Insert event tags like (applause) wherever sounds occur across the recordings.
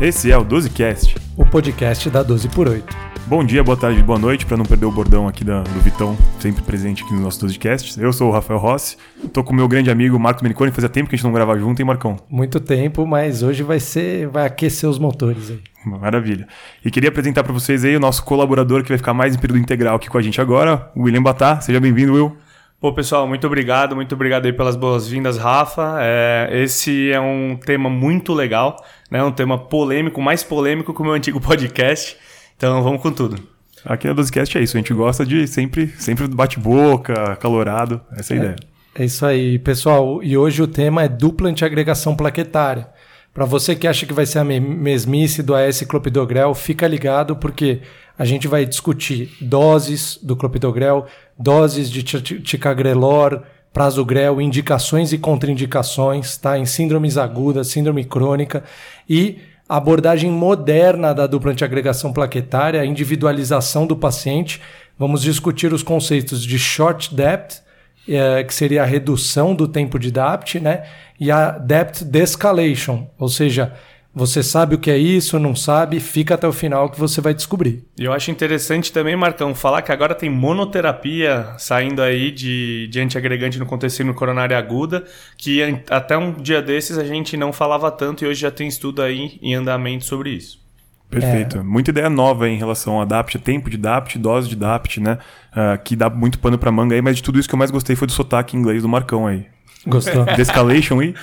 Esse é o 12Cast, o podcast da 12 por 8. Bom dia, boa tarde, boa noite, para não perder o bordão aqui da, do Vitão, sempre presente aqui no nosso 12Cast. Eu sou o Rafael Rossi, tô com o meu grande amigo Marcos Meniconi, fazia tempo que a gente não gravava junto, hein, Marcão? Muito tempo, mas hoje vai ser, vai aquecer os motores aí. Maravilha. E queria apresentar para vocês aí o nosso colaborador que vai ficar mais em período integral aqui com a gente agora, o William Batá. Seja bem-vindo, Will. Pô, pessoal, muito obrigado, muito obrigado aí pelas boas-vindas, Rafa. É, esse é um tema muito legal, né? Um tema polêmico, mais polêmico que o meu antigo (laughs) podcast. Então vamos com tudo. Aqui na Dosecast é isso, a gente gosta de sempre, sempre bate-boca, calorado, essa é a é, ideia. É isso aí, pessoal. E hoje o tema é dupla antiagregação plaquetária. Para você que acha que vai ser a mesmice do AS clopidogrel, fica ligado porque a gente vai discutir doses do clopidogrel, doses de ticagrelor, prasugrel, indicações e contraindicações, tá? Em síndromes agudas, síndrome crônica e abordagem moderna da dupla antiagregação plaquetária, a individualização do paciente. Vamos discutir os conceitos de short depth, é, que seria a redução do tempo de DAPT, né? E a depth descalation, ou seja, você sabe o que é isso, não sabe, fica até o final que você vai descobrir. E eu acho interessante também, Marcão, falar que agora tem monoterapia saindo aí de, de antiagregante no contexto coronária aguda, que até um dia desses a gente não falava tanto e hoje já tem estudo aí em andamento sobre isso. Perfeito. É. Muita ideia nova em relação a DAPT, tempo de DAPT, dose de DAPT, né? Uh, que dá muito pano pra manga aí, mas de tudo isso que eu mais gostei foi do sotaque inglês do Marcão aí. Gostou? (laughs) Descalation e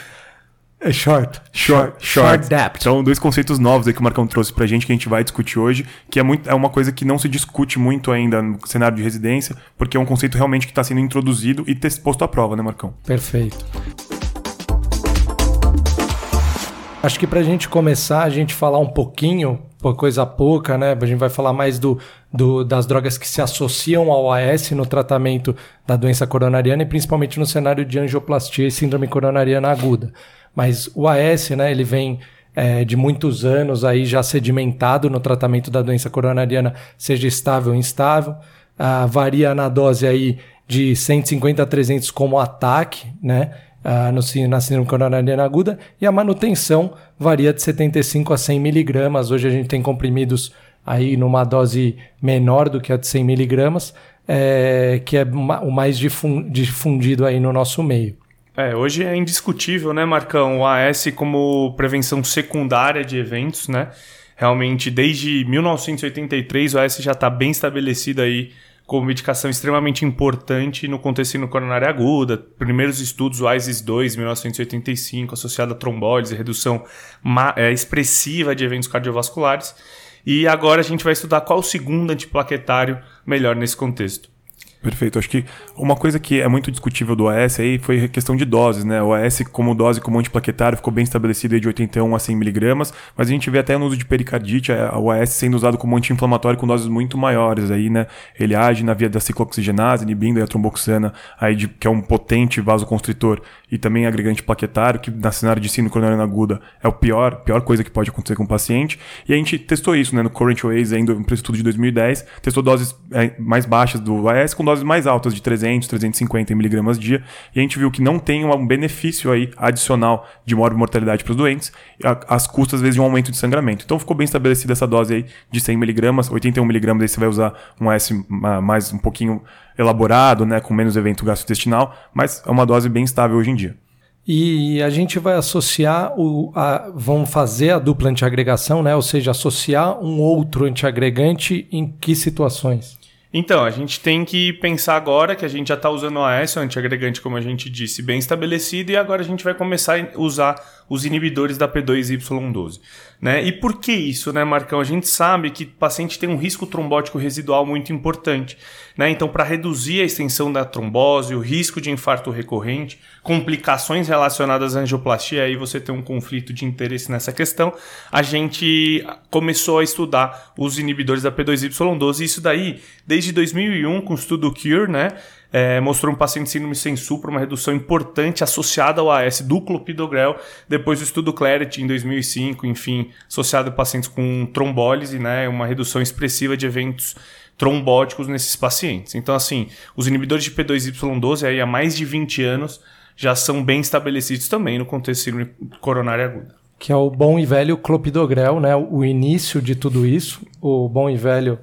é short. Short, short. Short. Então, dois conceitos novos aí que o Marcão trouxe pra gente que a gente vai discutir hoje, que é, muito, é uma coisa que não se discute muito ainda no cenário de residência, porque é um conceito realmente que está sendo introduzido e posto à prova, né, Marcão? Perfeito. Acho que pra gente começar, a gente falar um pouquinho, por coisa pouca, né? A gente vai falar mais do, do, das drogas que se associam ao AS no tratamento da doença coronariana e principalmente no cenário de angioplastia e síndrome coronariana aguda. Mas o AS, né, ele vem é, de muitos anos aí já sedimentado no tratamento da doença coronariana, seja estável ou instável. Ah, varia na dose aí de 150 a 300 como ataque, né? Ah, no, na síndrome coronariana aguda, e a manutenção varia de 75 a 100 miligramas. Hoje a gente tem comprimidos aí numa dose menor do que a de 100 miligramas, é, que é o mais difundido aí no nosso meio. É, hoje é indiscutível, né, Marcão, o AS como prevenção secundária de eventos, né? Realmente, desde 1983, o AS já está bem estabelecido aí como medicação extremamente importante no contexto coronária aguda. Primeiros estudos, o ISIS-2, 1985, associado a trombólise, redução é, expressiva de eventos cardiovasculares. E agora a gente vai estudar qual o segundo antiplaquetário melhor nesse contexto. Perfeito. Acho que uma coisa que é muito discutível do AS aí foi a questão de doses, né? O AS como dose como antiplaquetário ficou bem estabelecido de 81 a 100 miligramas, mas a gente vê até no uso de pericardite o AS sendo usado como anti-inflamatório com doses muito maiores aí, né? Ele age na via da ciclooxigenase, inibindo a tromboxana, aí de, que é um potente vasoconstritor e também agregante plaquetário, que na cenário de síndrome coronariana aguda é o pior, pior coisa que pode acontecer com o paciente. E a gente testou isso, né? No Current Ways, ainda um estudo de 2010, testou doses é, mais baixas do AS com doses mais altas de 300, 350 miligramas dia, e a gente viu que não tem um benefício aí adicional de mortalidade para os doentes, às custas, às vezes, de um aumento de sangramento. Então ficou bem estabelecida essa dose aí de 100 miligramas, 81 miligramas, aí você vai usar um S mais um pouquinho elaborado, né, com menos evento gastrointestinal, mas é uma dose bem estável hoje em dia. E a gente vai associar o. A, vão fazer a dupla antiagregação, né? Ou seja, associar um outro antiagregante em que situações? Então, a gente tem que pensar agora que a gente já está usando o AS, o antiagregante, como a gente disse, bem estabelecido, e agora a gente vai começar a usar os inibidores da P2Y12. Né? E por que isso, né, Marcão? A gente sabe que o paciente tem um risco trombótico residual muito importante. Né? Então, para reduzir a extensão da trombose, o risco de infarto recorrente, complicações relacionadas à angioplastia, aí você tem um conflito de interesse nessa questão, a gente começou a estudar os inibidores da P2Y12. E isso daí, desde 2001, com o estudo CURE, né? É, mostrou um paciente síndrome sem supra, uma redução importante associada ao AS do clopidogrel, depois do estudo Clarity em 2005, enfim, associado a pacientes com trombólise, né, uma redução expressiva de eventos trombóticos nesses pacientes. Então, assim, os inibidores de P2Y12 aí há mais de 20 anos já são bem estabelecidos também no contexto de síndrome coronária aguda. que é o bom e velho clopidogrel, né? O início de tudo isso, o bom e velho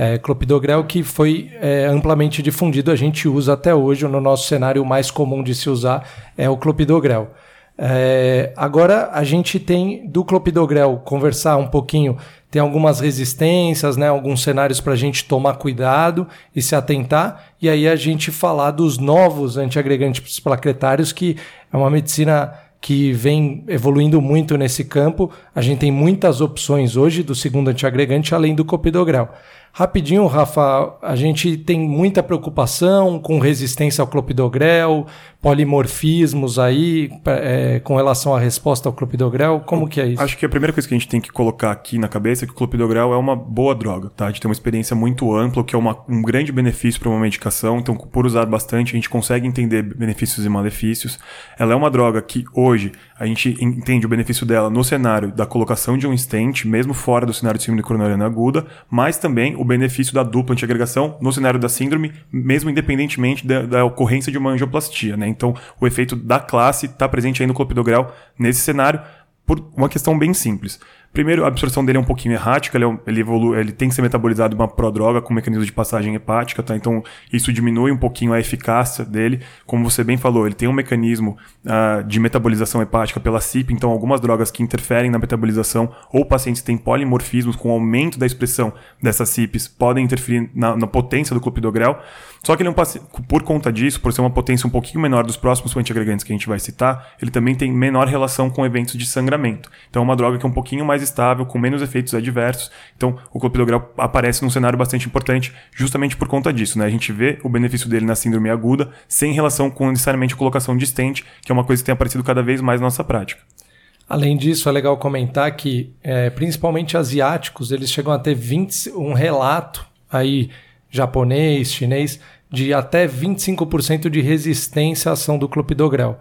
é, clopidogrel que foi é, amplamente difundido, a gente usa até hoje, no nosso cenário mais comum de se usar é o clopidogrel. É, agora a gente tem do clopidogrel conversar um pouquinho, tem algumas resistências, né, alguns cenários para a gente tomar cuidado e se atentar, e aí a gente falar dos novos antiagregantes plaquetários, que é uma medicina que vem evoluindo muito nesse campo. A gente tem muitas opções hoje do segundo antiagregante, além do copidogrel. Rapidinho, Rafa, a gente tem muita preocupação com resistência ao clopidogrel, polimorfismos aí é, com relação à resposta ao clopidogrel. Como que é isso? Acho que a primeira coisa que a gente tem que colocar aqui na cabeça é que o clopidogrel é uma boa droga, tá? A gente tem uma experiência muito ampla, que é uma, um grande benefício para uma medicação. Então, por usar bastante, a gente consegue entender benefícios e malefícios. Ela é uma droga que hoje a gente entende o benefício dela no cenário da colocação de um stent, mesmo fora do cenário de síndrome coronariana aguda, mas também o benefício da dupla antiagregação no cenário da síndrome, mesmo independentemente da, da ocorrência de uma angioplastia. Né? Então, o efeito da classe está presente aí no clopidogrel nesse cenário por uma questão bem simples. Primeiro, a absorção dele é um pouquinho errática, ele, é um, ele, evolu ele tem que ser metabolizado uma prodroga com mecanismo de passagem hepática, tá? Então, isso diminui um pouquinho a eficácia dele. Como você bem falou, ele tem um mecanismo uh, de metabolização hepática pela CIP, então algumas drogas que interferem na metabolização ou pacientes têm polimorfismos com aumento da expressão dessas CIPs podem interferir na, na potência do clopidogrel. Só que ele é um por conta disso, por ser uma potência um pouquinho menor dos próximos antiagregantes que a gente vai citar, ele também tem menor relação com eventos de sangramento. Então é uma droga que é um pouquinho mais estável, com menos efeitos adversos. Então o clopidogrel aparece num cenário bastante importante justamente por conta disso. Né? A gente vê o benefício dele na síndrome aguda, sem relação com necessariamente colocação de stent, que é uma coisa que tem aparecido cada vez mais na nossa prática. Além disso, é legal comentar que, é, principalmente asiáticos, eles chegam a ter 20, um relato aí japonês, chinês, de até 25% de resistência à ação do clopidogrel.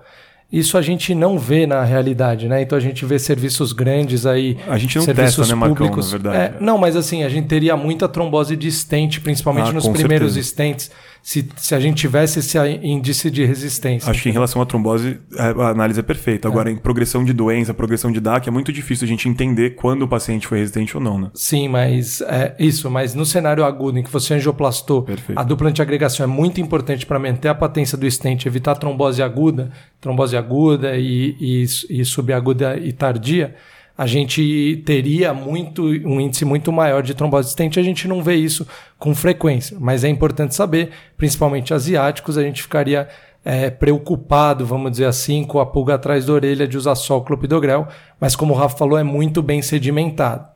Isso a gente não vê na realidade, né? Então a gente vê serviços grandes aí. A gente não serviços testa, né, Marcão, públicos. na verdade. É, não, mas assim, a gente teria muita trombose de stent, principalmente Ah, nos primeiros certeza. stents, se, se a gente tivesse esse índice de resistência. Acho que em relação à trombose, a análise é perfeita. Agora, em progressão de doença, progressão de DAC, é muito difícil a gente entender quando o paciente foi resistente ou não, né? Sim, mas é isso, mas no cenário agudo em que você angioplastou, Perfeito. a dupla antiagregação é muito importante para manter a patência do stent, evitar trombose aguda, trombose aguda e, e, e subaguda e tardia. A gente teria muito um índice muito maior de trombose de stent, a gente não vê isso com frequência, mas é importante saber, principalmente asiáticos, a gente ficaria é, preocupado, vamos dizer assim, com a pulga atrás da orelha de usar só o clopidogrel, mas como o Rafa falou, é muito bem sedimentado.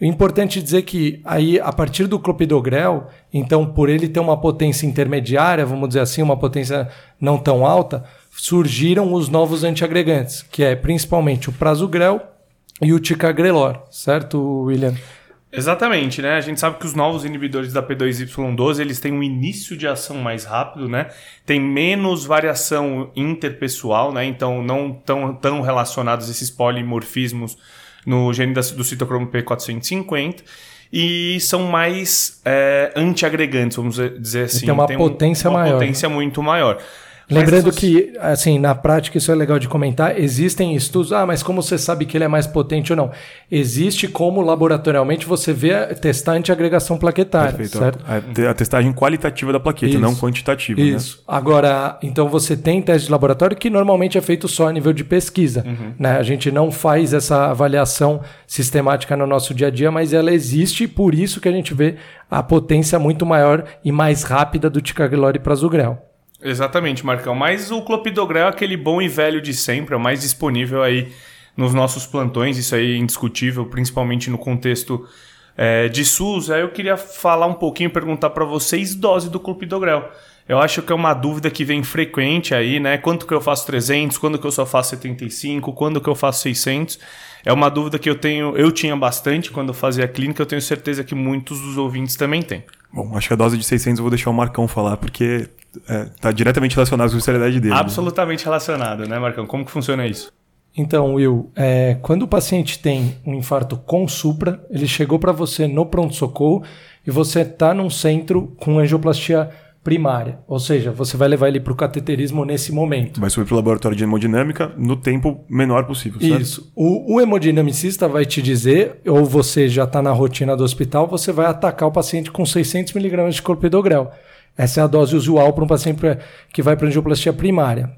O importante dizer que aí, a partir do clopidogrel, então por ele ter uma potência intermediária, vamos dizer assim, uma potência não tão alta, surgiram os novos antiagregantes, que é principalmente o prasugrel e o ticagrelor, certo, William? Exatamente, né? A gente sabe que os novos inibidores da P2Y12 eles têm um início de ação mais rápido, né? Tem menos variação interpessoal, né? Então não tão, tão relacionados esses polimorfismos no gene da- do citocromo P450 e são mais é, antiagregantes, vamos dizer assim. tem uma potência uma maior, potência muito maior. Lembrando que, assim, na prática isso é legal de comentar, existem estudos, ah, mas como você sabe que ele é mais potente ou não? Existe como laboratorialmente você vê testar antiagregação plaquetária, Perfeito. certo? A, a testagem qualitativa da plaqueta, Isso. não quantitativa. Né? Isso. Agora, então você tem teste de laboratório que normalmente é feito só a nível de pesquisa. Né? A gente não faz essa avaliação sistemática no nosso dia a dia, mas ela existe e por isso que a gente vê a potência muito maior e mais rápida do ticagrelor e prasugrel. Exatamente, Marcão. Mas o clopidogrel é aquele bom e velho de sempre, é o mais disponível aí nos nossos plantões, isso aí é indiscutível, principalmente no contexto é, de SUS. Aí eu queria falar um pouquinho, perguntar para vocês dose do clopidogrel. Eu acho que é uma dúvida que vem frequente aí, né? Quanto que eu faço 300, quando que eu só faço 75, quando que eu faço 600? É uma dúvida que eu tenho, eu tinha bastante quando eu fazia a clínica, eu tenho certeza que muitos dos ouvintes também têm. Bom, acho que a dose de 600 eu vou deixar o Marcão falar, porque está diretamente relacionado com a especialidade dele. né? Absolutamente relacionado, né, Marcão? Como que funciona isso? Então, Will, é, quando o paciente tem um infarto com supra, ele chegou para você no pronto-socorro e você está num centro com angioplastia primária. Ou seja, você vai levar ele para o cateterismo nesse momento. Vai subir para o laboratório de hemodinâmica no tempo menor possível. Certo? Isso. O, o hemodinamicista vai te dizer, ou você já está na rotina do hospital, você vai atacar o paciente com 600 miligramas de clopidogrel. Essa é a dose usual para um paciente que vai para angioplastia primária.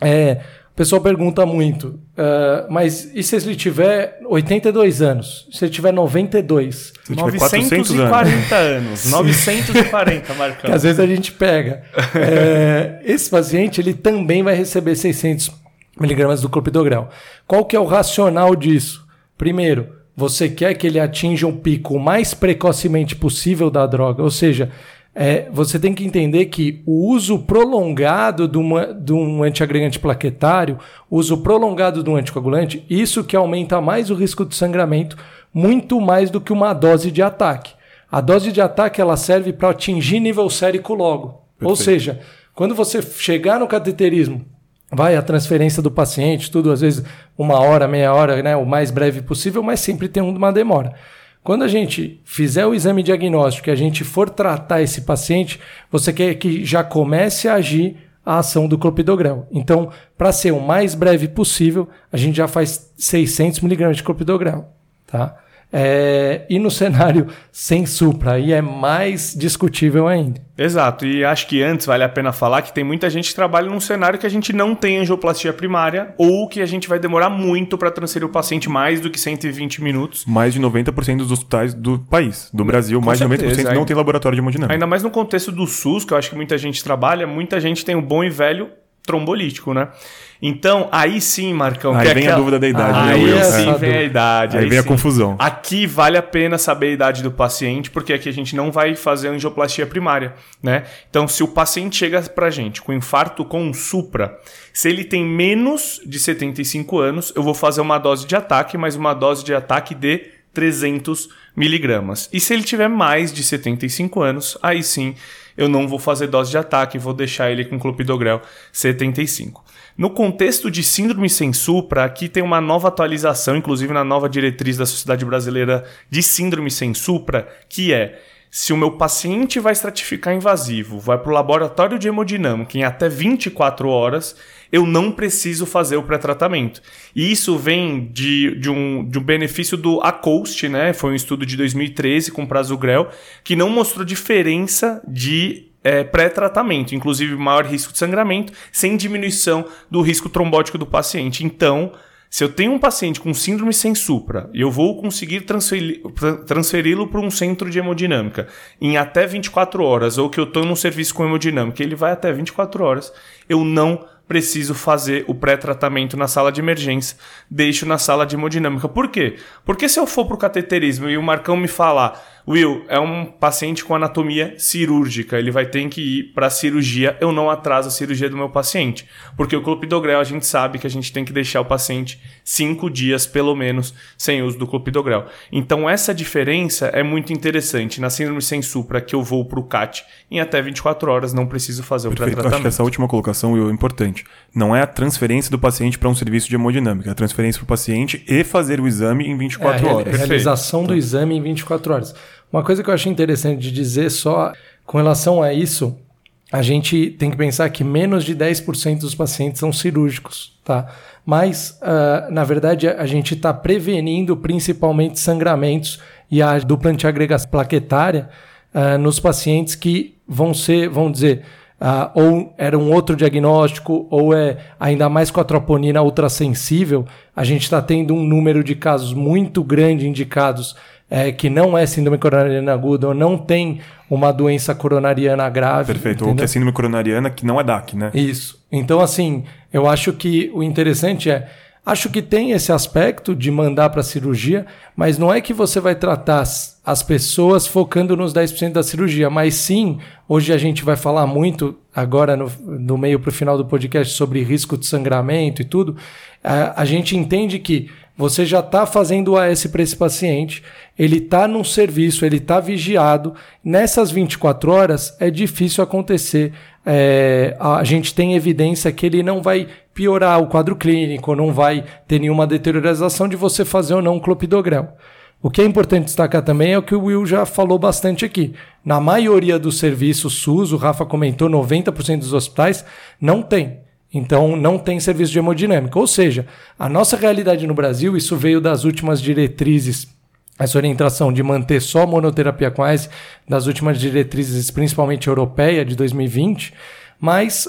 É, o pessoal pergunta muito, uh, mas e se ele tiver 82 anos? Se ele tiver 92? Se ele 940 anos. 940, (laughs) Marcão. às vezes a gente pega. é, (laughs) esse paciente ele também vai receber 600 miligramas do clopidogrel. Qual que é o racional disso? Primeiro, você quer que ele atinja um pico o mais precocemente possível da droga, ou seja, é, você tem que entender que o uso prolongado de, uma, de um antiagregante plaquetário, uso prolongado de um anticoagulante, isso que aumenta mais o risco de sangramento, muito mais do que uma dose de ataque. A dose de ataque ela serve para atingir nível sérico logo. Perfeito. Ou seja, quando você chegar no cateterismo, vai a transferência do paciente, tudo às vezes uma hora, meia hora, né, o mais breve possível, mas sempre tem uma demora. Quando a gente fizer o exame diagnóstico e a gente for tratar esse paciente, você quer que já comece a agir a ação do clopidogrel. Então, para ser o mais breve possível, a gente já faz 600 miligramas de clopidogrel, tá? É, e no cenário sem supra, aí é mais discutível ainda. Exato, e acho que antes vale a pena falar que tem muita gente que trabalha num cenário que a gente não tem angioplastia primária ou que a gente vai demorar muito para transferir o paciente mais do que 120 minutos. Mais de 90% dos hospitais do país, do Brasil, Com mais certeza, de 90% não tem laboratório de hemodinâmica. Ainda mais no contexto do SUS, que eu acho que muita gente trabalha, muita gente tem um bom e velho trombolítico, né? Então, aí sim, Marcão. Aí vem aquela... a dúvida da idade. Aí né, sim vem a idade. Aí, aí vem sim. a confusão. Aqui vale a pena saber a idade do paciente, porque aqui a gente não vai fazer angioplastia primária, né? Então, se o paciente chega pra gente com infarto com supra, se ele tem menos de 75 anos, eu vou fazer uma dose de ataque, mas uma dose de ataque de 300 miligramas. E se ele tiver mais de 75 anos, aí sim eu não vou fazer dose de ataque, vou deixar ele com clopidogrel 75. No contexto de síndrome sem supra, aqui tem uma nova atualização, inclusive na nova diretriz da Sociedade Brasileira de Síndrome sem supra, que é se o meu paciente vai estratificar invasivo, vai para o laboratório de hemodinâmica em até 24 horas, eu não preciso fazer o pré-tratamento. E isso vem de, de, um, de um benefício do ACOAST, né? Foi um estudo de 2013 com prazo grel, que não mostrou diferença de é, pré-tratamento, inclusive maior risco de sangramento, sem diminuição do risco trombótico do paciente. Então, se eu tenho um paciente com síndrome sem supra e eu vou conseguir transferi-lo para um centro de hemodinâmica em até 24 horas, ou que eu estou num serviço com hemodinâmica, ele vai até 24 horas, eu não preciso fazer o pré-tratamento na sala de emergência, deixo na sala de hemodinâmica. Por quê? Porque se eu for para o cateterismo e o Marcão me falar Will, é um paciente com anatomia cirúrgica, ele vai ter que ir para a cirurgia, eu não atraso a cirurgia do meu paciente. Porque o clopidogrel, a gente sabe que a gente tem que deixar o paciente cinco dias, pelo menos, sem uso do clopidogrel. Então, essa diferença é muito interessante. Na síndrome sem supra, que eu vou para o CAT em até 24 horas, não preciso fazer o pré-tratamento. Acho que essa última colocação, Will, é importante. Não é a transferência do paciente para um serviço de hemodinâmica, é a transferência para o paciente e fazer o exame em 24 é, horas. A realização Perfeito. do exame em 24 horas. Uma coisa que eu achei interessante de dizer só com relação a isso, a gente tem que pensar que menos de 10% dos pacientes são cirúrgicos, tá? Mas, uh, na verdade, a gente está prevenindo principalmente sangramentos e a dupla antiagregação plaquetária uh, nos pacientes que vão ser, vão dizer, uh, ou era um outro diagnóstico, ou é ainda mais com a troponina ultrassensível, a gente está tendo um número de casos muito grande indicados é, que não é síndrome coronariana aguda ou não tem uma doença coronariana grave. Perfeito, entendeu? ou que é síndrome coronariana que não é DAC, né? Isso. Então, assim, eu acho que o interessante é. Acho que tem esse aspecto de mandar para cirurgia, mas não é que você vai tratar as pessoas focando nos 10% da cirurgia, mas sim, hoje a gente vai falar muito, agora no, no meio para o final do podcast, sobre risco de sangramento e tudo. A, a gente entende que você já está fazendo o AS para esse paciente, ele está num serviço, ele está vigiado. Nessas 24 horas é difícil acontecer. É, a gente tem evidência que ele não vai piorar o quadro clínico, não vai ter nenhuma deterioração de você fazer ou não um clopidogrel. O que é importante destacar também é o que o Will já falou bastante aqui. Na maioria dos serviços SUS, o Rafa comentou, 90% dos hospitais não tem. Então, não tem serviço de hemodinâmica. Ou seja, a nossa realidade no Brasil, isso veio das últimas diretrizes, essa orientação de manter só monoterapia com AS, das últimas diretrizes, principalmente europeia, de 2020, mas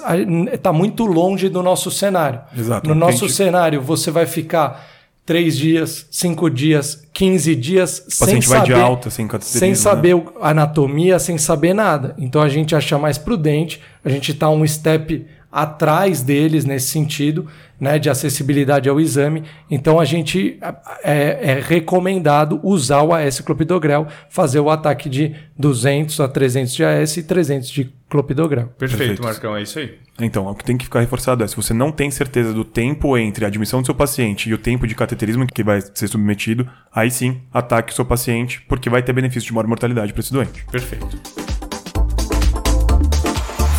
está muito longe do nosso cenário. Exato. No nosso gente... cenário, você vai ficar três dias, cinco dias, 15 dias o sem paciente saber, vai de alta, sem sem saber né? anatomia, sem saber nada. Então a gente acha mais prudente, a gente está um step atrás deles nesse sentido, né, de acessibilidade ao exame. Então a gente é, é recomendado usar o AS clopidogrel, fazer o ataque de 200 a 300 de AS e 300 de clopidogrel. Perfeito, Perfeito, Marcão, é isso aí. Então, o que tem que ficar reforçado é, se você não tem certeza do tempo entre a admissão do seu paciente e o tempo de cateterismo que vai ser submetido, aí sim, ataque o seu paciente, porque vai ter benefício de maior mortalidade para esse doente. Perfeito.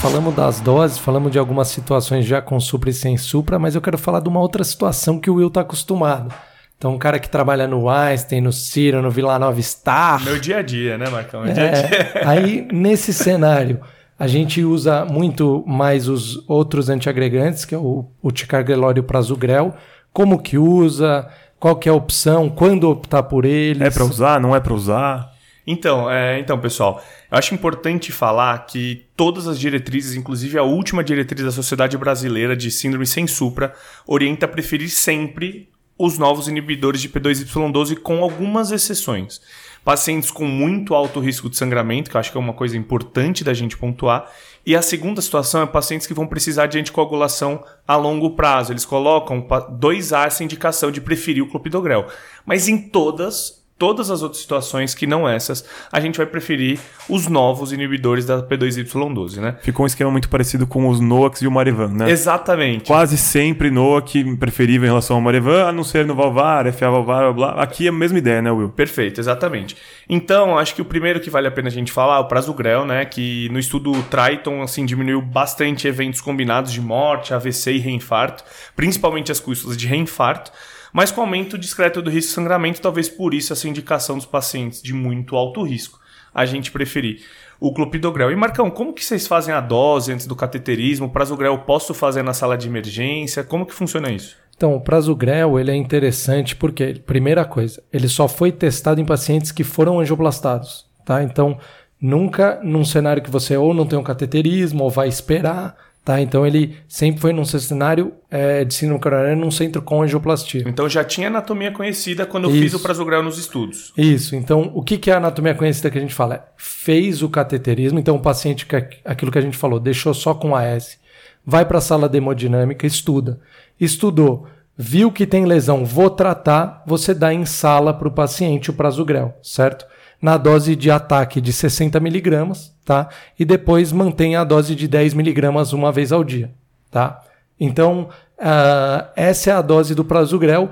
Falamos das doses, falamos de algumas situações já com supra e sem supra, mas eu quero falar de uma outra situação que o Will está acostumado. Então, um cara que trabalha no Einstein, no Ciro, no Vila Nova Star. Meu dia a dia, né, Marcão? Meu é, dia a (laughs) dia. Aí, nesse cenário, a gente usa muito mais os outros antiagregantes, que é o, o ticagrelor e o prasugrel. Como que usa? Qual que é a opção? Quando optar por eles? É para usar? Não é para usar? Então, é, então, pessoal, eu acho importante falar que todas as diretrizes, inclusive a última diretriz da Sociedade Brasileira de Síndrome sem Supra, orienta a preferir sempre os novos inibidores de P2Y12 com algumas exceções. Pacientes com muito alto risco de sangramento, que eu acho que é uma coisa importante da gente pontuar. E a segunda situação é pacientes que vão precisar de anticoagulação a longo prazo. Eles colocam 2A essa indicação de preferir o clopidogrel. Mas em todas todas as outras situações que não essas, a gente vai preferir os novos inibidores da P2Y12, né? Ficou um esquema muito parecido com os NOACs e o Marevan, né? Exatamente. Quase sempre NOAC preferível em relação ao Marevan, a não ser no Valvar, FA Valvar, blá, blá. Aqui é a mesma ideia, né, Will? Perfeito, exatamente. Então, acho que o primeiro que vale a pena a gente falar é o Prasugrel, né? Que no estudo Triton, assim, diminuiu bastante eventos combinados de morte, AVC e reinfarto, principalmente as custas de reinfarto mas com aumento discreto do risco de sangramento, talvez por isso essa indicação dos pacientes de muito alto risco, a gente preferir o clopidogrel. E Marcão, como que vocês fazem a dose antes do cateterismo? O prasugrel posso fazer na sala de emergência? Como que funciona isso? Então, o prasugrel ele é interessante porque, primeira coisa, ele só foi testado em pacientes que foram angioplastados, tá? Então, nunca num cenário que você ou não tem um cateterismo ou vai esperar, Tá? Então ele sempre foi num cenário é, de síndrome coronariana num centro com angioplastia. Então já tinha anatomia conhecida quando eu Isso. fiz o prasugrel nos estudos. Isso. Então o que, que é a anatomia conhecida que a gente fala? Fez o cateterismo, então o paciente, aquilo que a gente falou, deixou só com AS, vai para a sala de hemodinâmica, estuda. Estudou, viu que tem lesão, vou tratar, você dá em sala para o paciente o prasugrel, certo? Na dose de ataque de 60 miligramas, tá? E depois mantém a dose de 10 miligramas uma vez ao dia, tá? Então, uh, essa é a dose do prasugrel.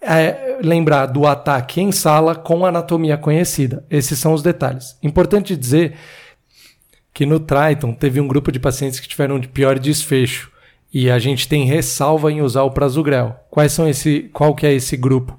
É, lembrar do ataque em sala com anatomia conhecida. Esses são os detalhes. Importante dizer que no Triton teve um grupo de pacientes que tiveram de pior desfecho e a gente tem ressalva em usar o prasugrel. Quais são esse, qual que é esse grupo?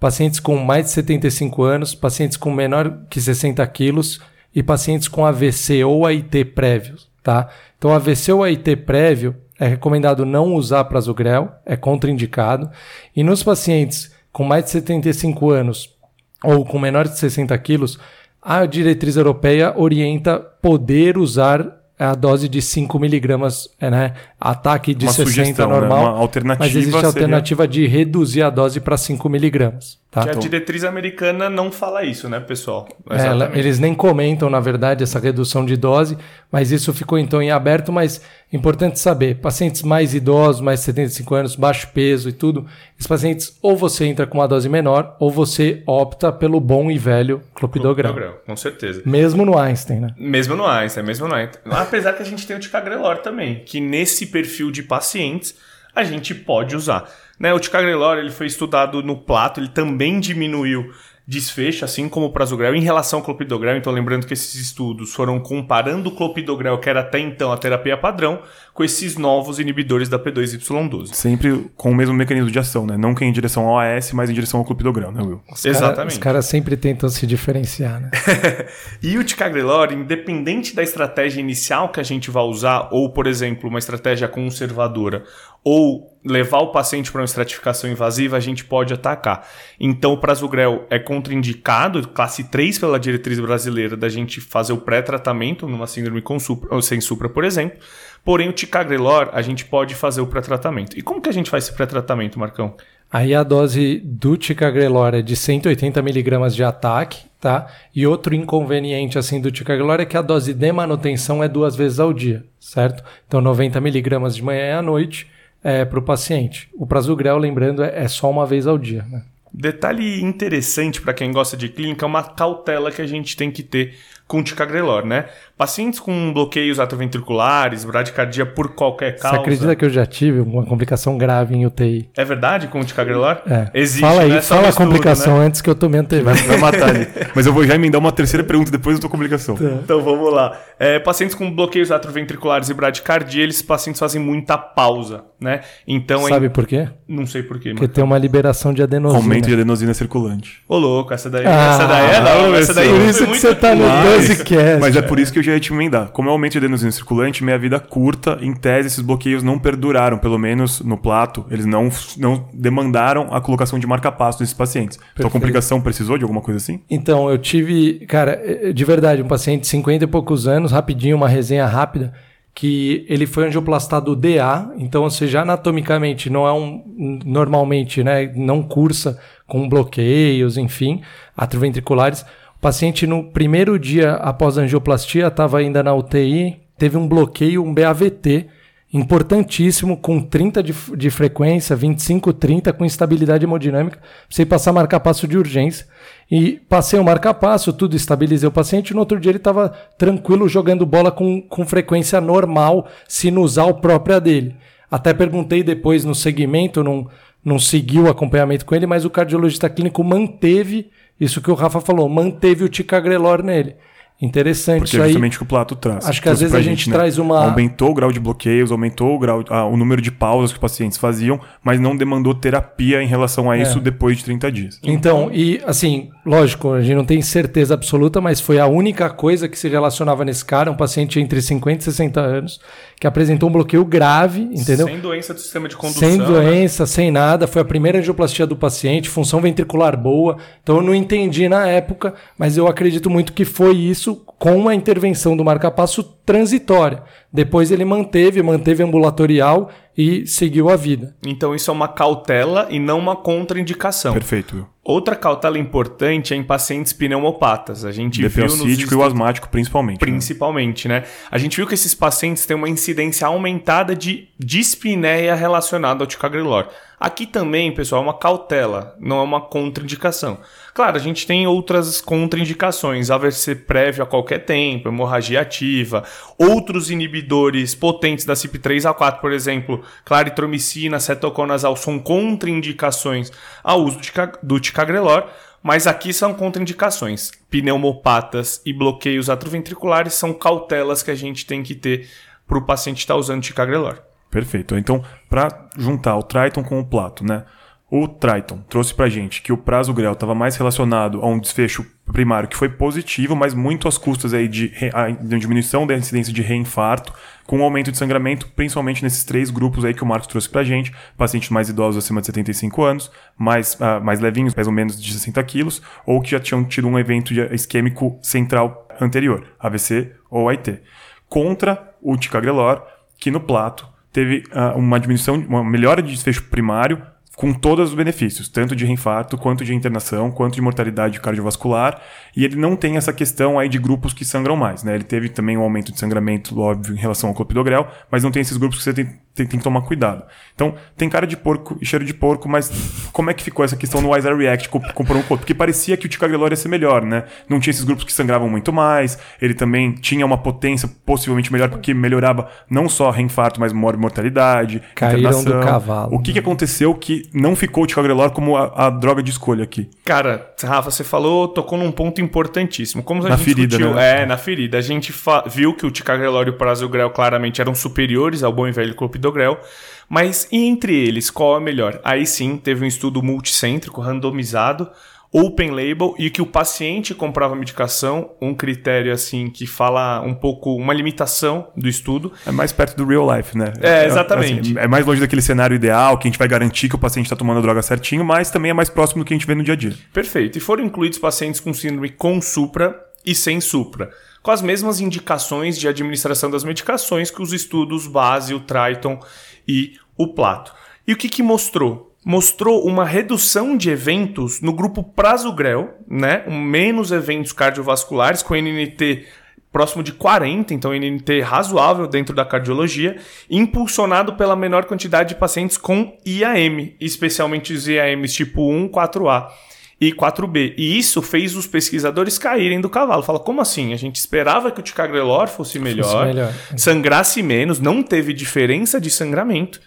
Pacientes com mais de 75 anos, pacientes com menor que 60 quilos e pacientes com AVC ou AIT prévio, tá? Então, AVC ou AIT prévio é recomendado não usar prasugrel, é contraindicado. E nos pacientes com mais de 75 anos ou com menor de 60 quilos, a diretriz europeia orienta poder usar a dose de 5 miligramas, é, né? Ataque de uma 60 sugestão, né? normal. Né? Uma alternativa mas existe a alternativa de reduzir a dose para 5 miligramas. Tá? Que a diretriz americana não fala isso, né, pessoal? É, eles nem comentam, na verdade, essa redução de dose, mas isso ficou então em aberto. Mas importante saber: pacientes mais idosos, mais de 75 anos, baixo peso e tudo, esses pacientes ou você entra com uma dose menor ou você opta pelo bom e velho clopidogrel. clopidogrel com certeza. Mesmo no Einstein, né? Mesmo no Einstein, mesmo no Einstein. Apesar que a gente tem o ticagrelor também, que nesse perfil de pacientes a gente pode usar. Né, o ticagrelor ele foi estudado no plato, ele também diminuiu desfecho, assim como o prasugrel, em relação ao clopidogrel. Então, lembrando que esses estudos foram comparando o clopidogrel, que era até então a terapia padrão, com esses novos inibidores da P2Y12. Sempre com o mesmo mecanismo de ação, né? Não que em direção ao AS, mas em direção ao clopidogrel, né, Will? Os cara, Exatamente. os caras sempre tentam se diferenciar, né? (laughs) e o ticagrelor, independente da estratégia inicial que a gente vai usar, ou, por exemplo, uma estratégia conservadora, ou levar o paciente para uma estratificação invasiva, a gente pode atacar. Então, o prasugrel é contraindicado, classe 3 pela diretriz brasileira, da gente fazer o pré-tratamento numa síndrome com supra, ou sem supra, por exemplo. Porém, o ticagrelor, a gente pode fazer o pré-tratamento. E como que a gente faz esse pré-tratamento, Marcão? Aí a dose do ticagrelor é de 180 miligramas de ataque, tá? E outro inconveniente assim do ticagrelor é que a dose de manutenção é duas vezes ao dia, certo? Então 90 miligramas de manhã e à noite é, para o paciente. O prasugrel, lembrando, é, é só uma vez ao dia. Né? Detalhe interessante para quem gosta de clínica é uma cautela que a gente tem que ter com ticagrelor, né? Pacientes com bloqueios atroventriculares, bradicardia por qualquer causa. Você acredita que eu já tive uma complicação grave em UTI? É verdade com o ticagrelor? É. Existe, Fala aí, né? fala a complicação né? antes que eu tome antevento. Vai, vai matar ali. (laughs) Mas eu vou já emendar uma terceira pergunta depois da tua complicação. Tá. Então vamos lá. É, pacientes com bloqueios atroventriculares e bradicardia, eles pacientes fazem muita pausa, né? Então, Sabe por quê? Não sei por quê. Porque tem uma liberação de adenosina. Aumento de adenosina circulante. Ô louco, essa daí, ah, essa daí é não, essa daí Por isso que você tá no 12 cast. Mas é por isso que eu já ia te emendar. Como é o aumento de adenosina circulante, minha vida curta, em tese, esses bloqueios não perduraram, pelo menos no plato, eles não, não demandaram a colocação de marca-passo nesses pacientes. Perfeito. Então a complicação precisou de alguma coisa assim? Então, eu tive, cara, eh, de verdade, um paciente de 50 e poucos anos, rapidinho, uma resenha rápida, que ele foi angioplastado DA, então, ou seja, anatomicamente não é um. Normalmente, né? Não cursa com bloqueios, enfim, atroventriculares. O paciente, no primeiro dia após a angioplastia, estava ainda na UTI, teve um bloqueio, um BAVT, importantíssimo, com 30 de, de frequência, 25, 30, com instabilidade hemodinâmica. Precisei passar marca-passo de urgência. E passei o marca-passo, tudo estabilizei o paciente. No outro dia ele estava tranquilo, jogando bola com, com frequência normal, sinusal própria dele. Até perguntei depois no segmento, não, não seguiu o acompanhamento com ele, mas o cardiologista clínico manteve isso que o Rafa falou, manteve o ticagrelor nele. Interessante Porque isso é justamente o que o Plato traz. Acho que às vezes a gente, gente né? traz uma. Aumentou o grau de bloqueios, aumentou o, grau, ah, o número de pausas que os pacientes faziam, mas não demandou terapia em relação a isso é. depois de 30 dias. Então, e assim, lógico, a gente não tem certeza absoluta, mas foi a única coisa que se relacionava nesse cara, um paciente entre 50 e 60 anos, que apresentou um bloqueio grave, entendeu? Sem doença do sistema de condução. Sem né? doença, né? sem nada. Foi a primeira angioplastia do paciente, função ventricular boa. Então eu não entendi na época, mas eu acredito muito que foi isso com uma intervenção do marca-passo transitória. Depois ele manteve, manteve ambulatorial e seguiu a vida. Então isso é uma cautela e não uma contraindicação. Perfeito. Outra cautela importante é em pacientes pneumopatas. A gente viu nos estudos... e o asmático principalmente. Né? Principalmente, né? né? A gente viu que esses pacientes têm uma incidência aumentada de dispneia relacionada ao ticagrelor. Aqui também, pessoal, é uma cautela, não é uma contraindicação. Claro, a gente tem outras contraindicações, AVC prévio a qualquer tempo, hemorragia ativa, outros inibidores potentes da CYP3A4, por exemplo, claritromicina, cetoconazol, são contraindicações ao uso do ticagrelor, mas aqui são contraindicações. Pneumopatas e bloqueios atroventriculares são cautelas que a gente tem que ter para o paciente estar usando ticagrelor. Perfeito. Então, para juntar o Triton com o Plato, né? O Triton trouxe para gente que o prazo grel estava mais relacionado a um desfecho primário que foi positivo, mas muito às custas aí de, de diminuição da incidência de reinfarto, com um aumento de sangramento, principalmente nesses três grupos aí que o Marcos trouxe para gente, pacientes mais idosos acima de 75 anos, mais, uh, mais levinhos, mais ou menos de 60 quilos, ou que já tinham tido um evento isquêmico central anterior, AVC ou AIT. Contra o ticagrelor, que no plato teve uh, uma diminuição, uma melhora de desfecho primário, com todos os benefícios, tanto de reinfarto, quanto de internação, quanto de mortalidade cardiovascular, e ele não tem essa questão aí de grupos que sangram mais, né? Ele teve também um aumento de sangramento, óbvio, em relação ao clopidogrel, mas não tem esses grupos que você tem, tem, tem, que tomar cuidado. Então, tem cara de porco e cheiro de porco, mas como é que ficou essa questão no Wiser React comparando com o Porque parecia que o ticagrelor ia ser melhor, né? Não tinha esses grupos que sangravam muito mais, ele também tinha uma potência possivelmente melhor, porque melhorava não só reinfarto, mas mortalidade, Caíram internação. do cavalo. O que, que aconteceu que não ficou o ticagrelor como a, a, droga de escolha aqui? Cara, Rafa, você falou, tocou num ponto importantíssimo. Como a na gente ferida, discutiu, né? é, na ferida, a gente viu que o ticagrelor e o prasugrel claramente eram superiores ao bom e velho clopidogrel, mas entre eles, qual é melhor? Aí sim, teve um estudo multicêntrico, randomizado, open label e que o paciente comprava medicação, um critério assim que fala um pouco uma limitação do estudo. É mais perto do real life, né? É, exatamente. Assim, é mais longe daquele cenário ideal que a gente vai garantir que o paciente está tomando a droga certinho, mas também é mais próximo do que a gente vê no dia a dia. Perfeito. E foram incluídos pacientes com síndrome com supra e sem supra, com as mesmas indicações de administração das medicações que os estudos base, o Triton e o Plato. E o que, que mostrou? Mostrou uma redução de eventos no grupo prasugrel, né? Menos eventos cardiovasculares com NNT próximo de 40, então NNT razoável dentro da cardiologia, impulsionado pela menor quantidade de pacientes com IAM, especialmente os IAMs tipo 1, 4A e 4B. E isso fez os pesquisadores caírem do cavalo. Fala, como assim? A gente esperava que o ticagrelor fosse melhor, fosse melhor. sangrasse menos, não teve diferença de sangramento.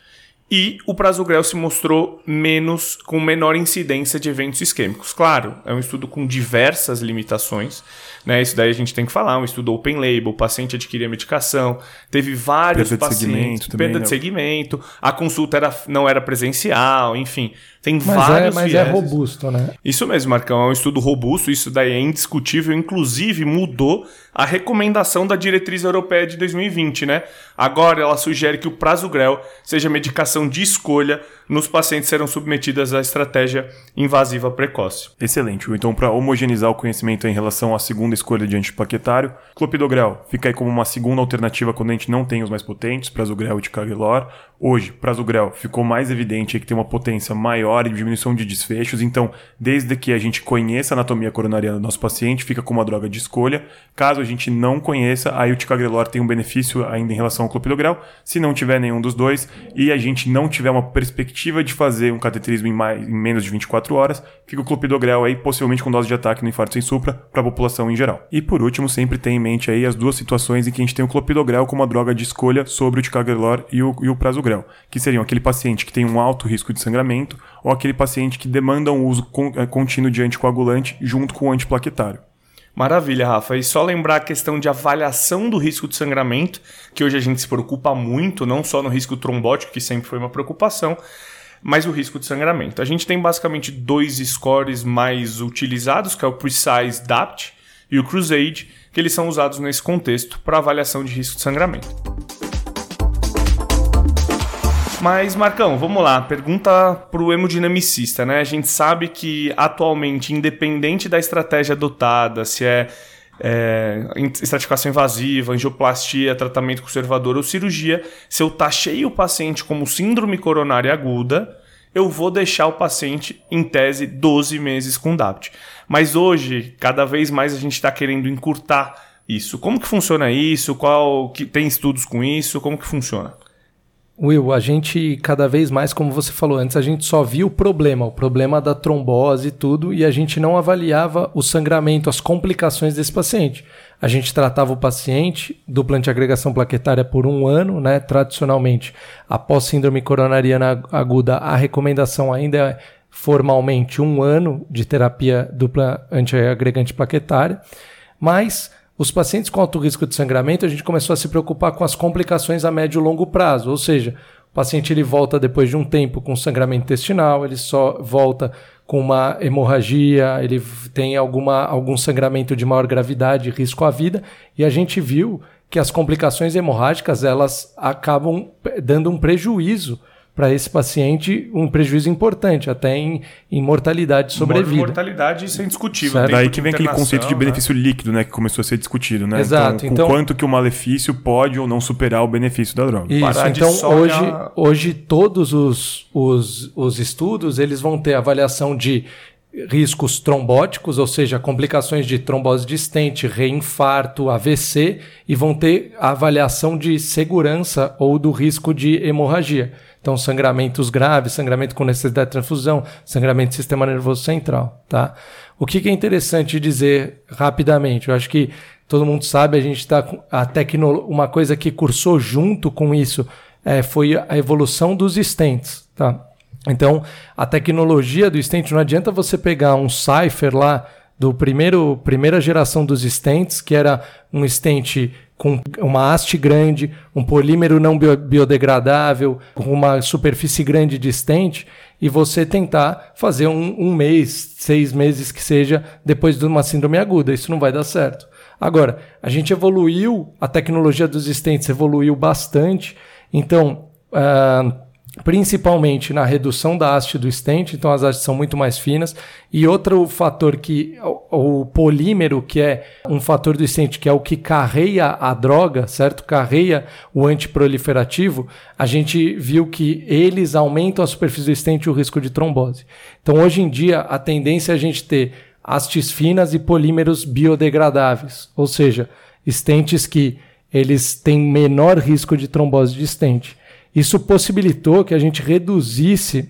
E o prasugrel se mostrou menos, com menor incidência de eventos isquêmicos. Claro, é um estudo com diversas limitações, né? Isso daí a gente tem que falar, um estudo open label, o paciente adquiria medicação, teve vários perda pacientes, de segmento perda também, de né? segmento, a consulta era, não era presencial, enfim, tem Mas, vários é, mas é vieses. robusto, né? Isso mesmo, Marcão, é um estudo robusto, isso daí é indiscutível, inclusive mudou a recomendação da diretriz europeia de 2020, né? Agora ela sugere que o prasugrel seja medicação de escolha nos pacientes que serão submetidas à estratégia invasiva precoce. Excelente. Então, para homogeneizar o conhecimento em relação à segunda escolha de antiplaquetário, clopidogrel fica aí como uma segunda alternativa quando a gente não tem os mais potentes, prasugrel e ticagrelor. Hoje, prasugrel ficou mais evidente que tem uma potência maior e diminuição de desfechos, então, desde que a gente conheça a anatomia coronariana do nosso paciente, fica como uma droga de escolha. Caso a gente não conheça, aí o ticagrelor tem um benefício ainda em relação ao clopidogrel. Se não tiver nenhum dos dois e a gente não tiver uma perspectiva de fazer um cateterismo em, mais, em menos de 24 horas, fica o clopidogrel aí, possivelmente com dose de ataque no infarto sem supra, para a população em geral. E por último, sempre tem em mente aí as duas situações em que a gente tem o clopidogrel como uma droga de escolha sobre o ticagrelor e o, e o prasugrel que seriam aquele paciente que tem um alto risco de sangramento ou aquele paciente que demanda um uso contínuo de anticoagulante junto com o antiplaquetário. Maravilha, Rafa. E só lembrar a questão de avaliação do risco de sangramento, que hoje a gente se preocupa muito, não só no risco trombótico, que sempre foi uma preocupação, mas o risco de sangramento. A gente tem basicamente dois scores mais utilizados, que é o Precise DAPT e o Crusade, que eles são usados nesse contexto para avaliação de risco de sangramento. Mas, Marcão, vamos lá. Pergunta pro hemodinamicista, né? A gente sabe que atualmente, independente da estratégia adotada, se é, é estratificação invasiva, angioplastia, tratamento conservador ou cirurgia, se eu taxei o paciente como síndrome coronária aguda, eu vou deixar o paciente, em tese, 12 meses com DAPT. Mas hoje, cada vez mais a gente está querendo encurtar isso. Como que funciona isso? Qual que tem estudos com isso? Como que funciona? Will, a gente cada vez mais, como você falou antes, a gente só via o problema, o problema da trombose e tudo, e a gente não avaliava o sangramento, as complicações desse paciente. A gente tratava o paciente dupla antiagregação plaquetária por um ano, né? Tradicionalmente, após síndrome coronariana aguda, a recomendação ainda é formalmente um ano de terapia dupla antiagregante plaquetária, mas os pacientes com alto risco de sangramento, a gente começou a se preocupar com as complicações a médio e longo prazo, ou seja, o paciente ele volta depois de um tempo com sangramento intestinal, ele só volta com uma hemorragia, ele tem alguma, algum sangramento de maior gravidade, risco à vida, e a gente viu que as complicações hemorrágicas elas acabam dando um prejuízo para esse paciente um prejuízo importante, até em, em mortalidade sobrevida. Mortalidade, isso é indiscutível. Certo. Daí que vem aquele conceito de benefício né? líquido, né, que começou a ser discutido, né? Exato. Então, então, quanto que o malefício pode ou não superar o benefício da droga. Isso, então hoje, olhar... hoje todos os, os, os estudos, eles vão ter avaliação de riscos trombóticos, ou seja, complicações de trombose distente, reinfarto, AVC, e vão ter a avaliação de segurança ou do risco de hemorragia. Então, sangramentos graves, sangramento com necessidade de transfusão, sangramento do sistema nervoso central, tá? O que, que é interessante dizer rapidamente? Eu acho que todo mundo sabe, a gente está com a tecnologia, uma coisa que cursou junto com isso é, foi a evolução dos stents, tá? Então, a tecnologia do stent não adianta você pegar um Cypher lá do primeiro primeira geração dos stents, que era um stent com uma haste grande, um polímero não biodegradável, com uma superfície grande de stent, e você tentar fazer um, um mês, seis meses que seja, depois de uma síndrome aguda. Isso não vai dar certo. Agora, a gente evoluiu, a tecnologia dos stents evoluiu bastante, então. Uh, principalmente na redução da haste do stent, então as hastes são muito mais finas. E outro fator que o, o, polímero, que é um fator do stent, que é o que carreia a droga, certo? Carreia o antiproliferativo, a gente viu que eles aumentam a superfície do stent e o risco de trombose. Então hoje em dia a tendência é a gente ter hastes finas e polímeros biodegradáveis, ou seja, stents que eles têm menor risco de trombose de stent. Isso possibilitou que a gente reduzisse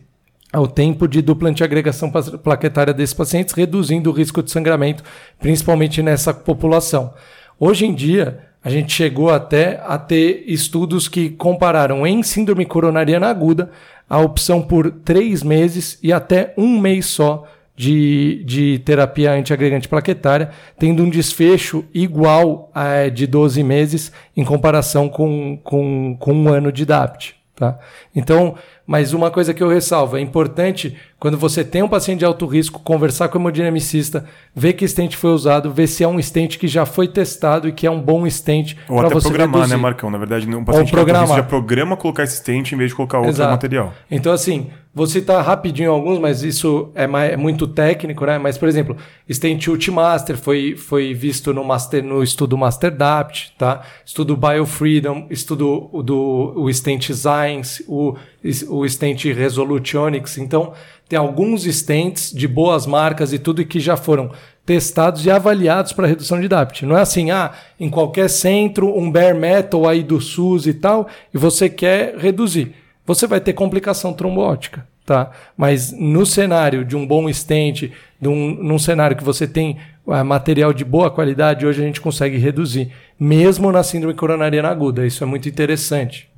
o tempo de dupla antiagregação plaquetária desses pacientes, reduzindo o risco de sangramento, principalmente nessa população. Hoje em dia, a gente chegou até a ter estudos que compararam em síndrome coronariana aguda a opção por três meses e até um mês só de, de terapia antiagregante plaquetária, tendo um desfecho igual a de 12 meses em comparação com, com, com um ano de DAPT. Tá? Então, mas uma coisa que eu ressalvo, é importante quando você tem um paciente de alto risco, conversar com o hemodinamicista, ver que stent foi usado, ver se é um stent que já foi testado e que é um bom stent para você programar, né, reduzir. né, Marcão? Na verdade, um paciente Ou programar. já programa colocar esse stent em vez de colocar outro Exato. material. Então, assim, vou citar rapidinho alguns, mas isso é, mais, é muito técnico, né? Mas, por exemplo, stent Ultimaster foi, foi visto no, master, no estudo MasterDapt, tá? Estudo BioFreedom, estudo do o stent Science, o, o stent Resolute Onyx. Então, tem alguns stents de boas marcas e tudo que já foram testados e avaliados para redução de DAPT. Não é assim, ah, em qualquer centro, um bare metal aí do SUS e tal, e você quer reduzir. Você vai ter complicação trombótica, tá? Mas no cenário de um bom stent, de um, num cenário que você tem uh, material de boa qualidade, hoje a gente consegue reduzir, mesmo na síndrome coronariana aguda. Isso é muito interessante.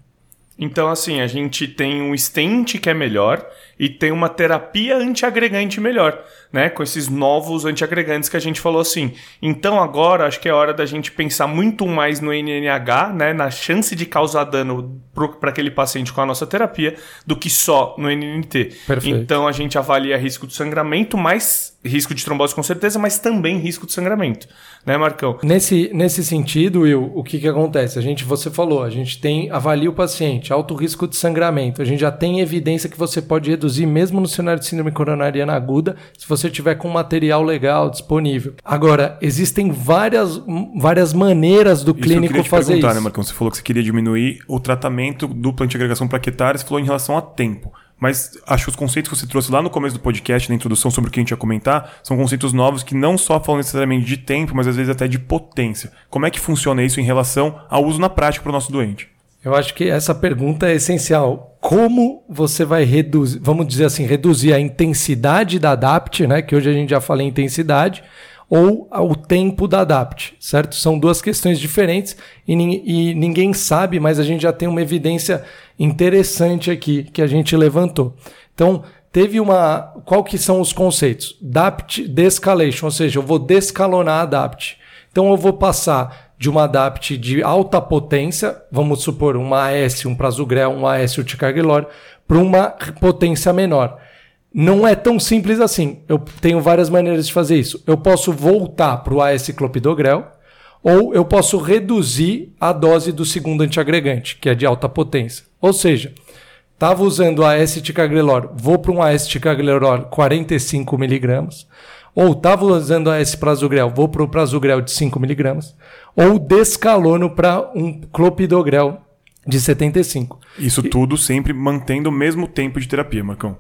Então, assim, a gente tem um stent que é melhor e tem uma terapia antiagregante melhor, né? Com esses novos antiagregantes que a gente falou assim. Então, agora, acho que é hora da gente pensar muito mais no NNH, né? Na chance de causar dano para aquele paciente com a nossa terapia, do que só no NNT. Perfeito. Então, a gente avalia risco de sangramento, mais risco de trombose com certeza, mas também risco de sangramento né, Marcão? Nesse, nesse sentido, Will, o que, que acontece? A gente, você falou, a gente tem, avalia o paciente, alto risco de sangramento. A gente já tem evidência que você pode reduzir mesmo no cenário de síndrome coronariana aguda, se você tiver com material legal disponível. Agora, existem várias, várias maneiras do isso clínico fazer isso. Né, Marcão? Você falou que você queria diminuir o tratamento dupla antiagregação plaquetária, você falou em relação a tempo. Mas acho que os conceitos que você trouxe lá no começo do podcast, na introdução sobre o que a gente ia comentar, são conceitos novos que não só falam necessariamente de tempo, mas às vezes até de potência. Como é que funciona isso em relação ao uso na prática para o nosso doente? Eu acho que essa pergunta é essencial. Como você vai reduzir, vamos dizer assim, reduzir a intensidade da ADAPT, né? Que hoje a gente já fala em intensidade, ou o tempo da ADAPT, certo? São duas questões diferentes e, e, ninguém sabe, mas a gente já tem uma evidência interessante aqui que a gente levantou. Então, teve uma. Qual que são os conceitos? DAPT descalation, ou seja, eu vou descalonar a ADAPT. Então, eu vou passar de uma ADAPT de alta potência, vamos supor uma AS, um prasugrel, um AS urticaglor, para uma potência menor. Não é tão simples assim. Eu tenho várias maneiras de fazer isso. Eu posso voltar para o AS clopidogrel ou eu posso reduzir a dose do segundo antiagregante, que é de alta potência. Ou seja, estava usando AS ticagrelor, vou para um AS ticagrelor 45 miligramas, ou estava usando AS prasugrel, vou para o prasugrel de 5 miligramas, ou descalono para um clopidogrel de 75. Isso e... tudo sempre mantendo o mesmo tempo de terapia, Marcão.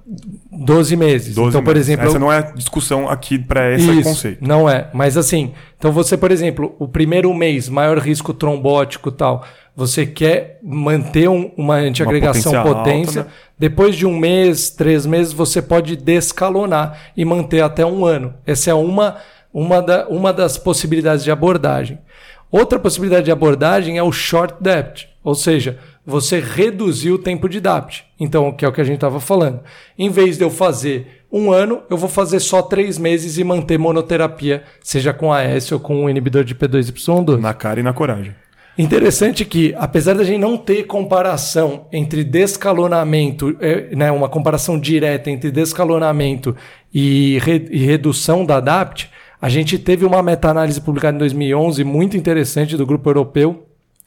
12 meses. 12 então, meses. por exemplo. Essa não é discussão aqui para esse Isso, conceito. Não é. Mas assim, então você, por exemplo, o primeiro mês, maior risco trombótico tal, você quer manter um, uma antiagregação uma potência. potência alta, né? Depois de um mês, três meses, você pode descalonar e manter até um ano. Essa é uma, uma, da, uma das possibilidades de abordagem. Outra possibilidade de abordagem é o short depth. Ou seja, você reduziu o tempo de DAPT. Então, que é o que a gente estava falando. Em vez de eu fazer um ano, eu vou fazer só três meses e manter monoterapia, seja com AS ou com o inibidor de P2Y2. Na cara e na coragem. Interessante que, apesar da gente não ter comparação entre descalonamento, é, né, uma comparação direta entre descalonamento e, re, e redução da DAPT, a gente teve uma meta-análise publicada em 2011 muito interessante do grupo europeu,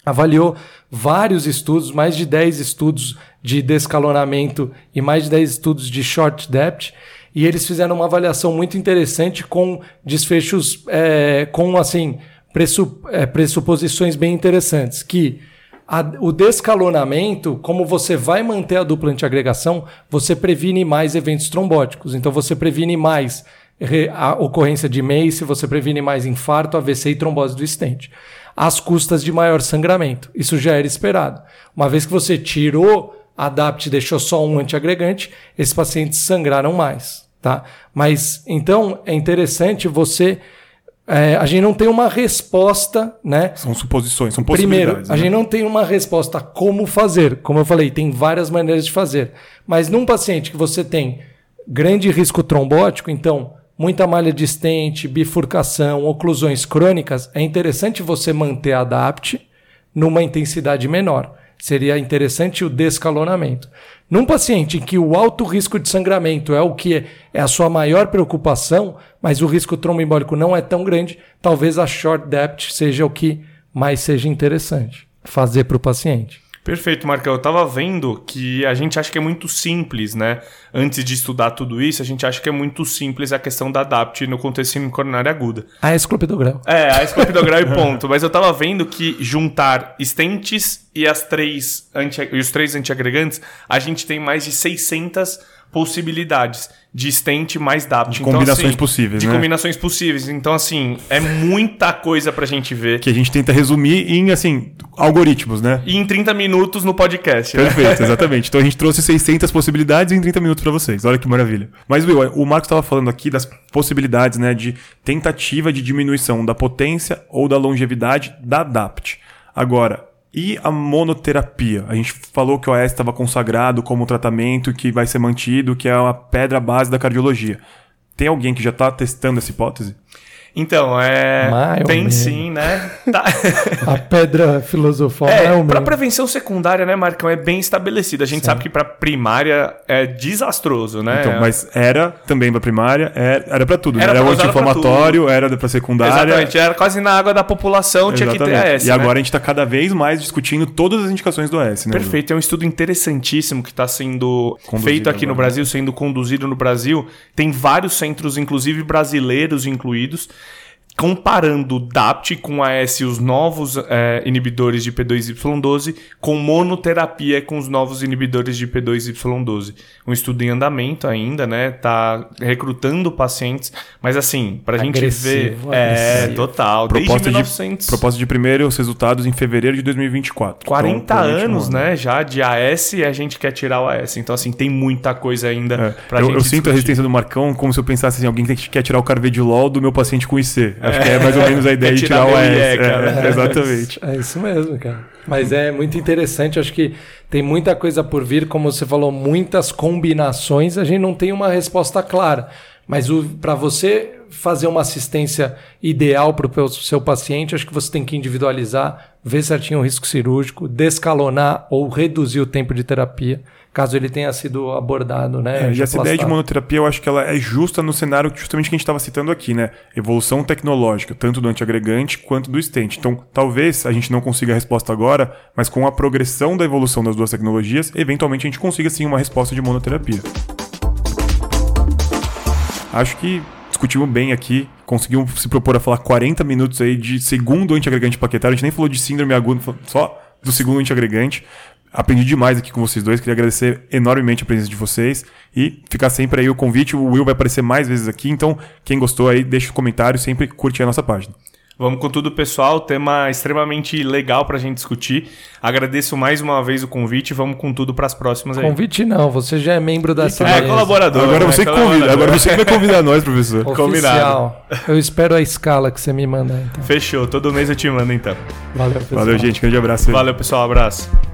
avaliou vários estudos, mais de 10 estudos de descalonamento e mais de 10 estudos de short depth, e eles fizeram uma avaliação muito interessante com desfechos é, com assim pressup é, pressuposições bem interessantes, que a, o descalonamento, como você vai manter a dupla antiagregação, você previne mais eventos trombóticos. Então você previne mais a ocorrência de MACE, você previne mais infarto, AVC e trombose do estente, às custas de maior sangramento. Isso já era esperado. Uma vez que você tirou a DAPT e deixou só um antiagregante, esses pacientes sangraram mais. Tá? Mas então é interessante você é, a gente não tem uma resposta, né? São suposições, são possibilidades. Primeiro, a né? gente não tem uma resposta como fazer. Como eu falei, tem várias maneiras de fazer. Mas num paciente que você tem grande risco trombótico, então muita malha distente, bifurcação, oclusões crônicas, é interessante você manter a DAPT numa intensidade menor. Seria interessante o descalonamento. Num paciente em que o alto risco de sangramento é o que é a sua maior preocupação, mas o risco tromboembólico não é tão grande, talvez a short depth seja o que mais seja interessante fazer para o paciente. Perfeito, Marcão. Eu tava vendo que a gente acha que é muito simples, né? Antes de estudar tudo isso, a gente acha que é muito simples a questão da ADAPT no contexto coronária aguda. A esclopidogrel. É, a esclopidogrel e ponto. Mas eu tava vendo que juntar estentes e as três anti, e os três antiagregantes, a gente tem mais de 600 possibilidades de stent mais DAPT. De então, combinações assim, possíveis, De né? combinações possíveis. Então, assim, é muita coisa pra gente ver. Que a gente tenta resumir em, assim, algoritmos, né? E em 30 minutos no podcast. Né? Perfeito, (laughs) exatamente. Então a gente trouxe 600 possibilidades em 30 minutos para vocês. Olha que maravilha. Mas, Will, o Marcos estava falando aqui das possibilidades, né, de tentativa de diminuição da potência ou da longevidade da DAPT. Agora, e a monoterapia? A gente falou que o OS estava consagrado como tratamento que vai ser mantido, que é uma pedra base da cardiologia. Tem alguém que já está testando essa hipótese? Então, é. Mais tem sim, né? Tá. (laughs) a pedra filosofal é, é Para prevenção secundária, né, Marcão, é bem estabelecida. A gente sim. sabe que para primária é desastroso, né? Então, mas era também para primária, era, era para tudo. Era, né? era anti-inflamatório, era para secundária. Exatamente, era quase na água da população, Exatamente. tinha que ter AS. E né? agora a gente está cada vez mais discutindo todas as indicações do AS, né? Perfeito, é um estudo interessantíssimo que está sendo conduzido feito aqui agora. no Brasil, sendo conduzido no Brasil. Tem vários centros, inclusive brasileiros incluídos comparando o DAPT com a S, os novos é, inibidores de P2Y12, com monoterapia com os novos inibidores de P2Y12. Um estudo em andamento ainda, né? Tá recrutando pacientes, mas assim, pra agressivo, gente ver. É, agressivo. É, total. Proposta, 1900... de, proposta de primeiros resultados em fevereiro de 2024. 40 então, anos, né? Já de AS e a gente quer tirar o AS. Então, assim, tem muita coisa ainda é. pra eu, gente. Eu discutir. sinto a resistência do Marcão como se eu pensasse assim: alguém que quer tirar o carvedilol do meu paciente com IC. Acho que é mais ou menos a ideia de tirar, tirar o S. É, é, (laughs) exatamente. É isso mesmo, cara. Mas é muito interessante, acho que tem muita coisa por vir, como você falou, muitas combinações, a gente não tem uma resposta clara. Mas para você fazer uma assistência ideal para o seu paciente, acho que você tem que individualizar, ver certinho o risco cirúrgico, descalonar ou reduzir o tempo de terapia caso ele tenha sido abordado, né? É, e essa ideia de monoterapia eu acho que ela é justa no cenário justamente que a gente estava citando aqui, né? Evolução tecnológica, tanto do antiagregante quanto do stent. Então, talvez a gente não consiga a resposta agora, mas com a progressão da evolução das duas tecnologias, eventualmente a gente consiga sim uma resposta de monoterapia. Acho que discutimos bem aqui, conseguimos se propor a falar 40 minutos aí de segundo antiagregante paquetário, a gente nem falou de síndrome aguda, só do segundo antiagregante. Aprendi demais aqui com vocês dois. Queria agradecer enormemente a presença de vocês e ficar sempre aí o convite. O Will vai aparecer mais vezes aqui, então quem gostou aí, deixa o um comentário, sempre curte a nossa página. Vamos com tudo, pessoal. Tema extremamente legal para a gente discutir. Agradeço mais uma vez o convite. Vamos com tudo para as próximas aí. Convite não, você já é membro da CBS. É, colaborador. Agora né? você que convida. Agora você que vai convidar nós, professor. Oficial. Combinado. Eu espero a escala que você me manda. Então. Fechou. Todo mês eu te mando então. Valeu, pessoal. Valeu, gente. Grande abraço. Aí. Valeu, pessoal. Abraço.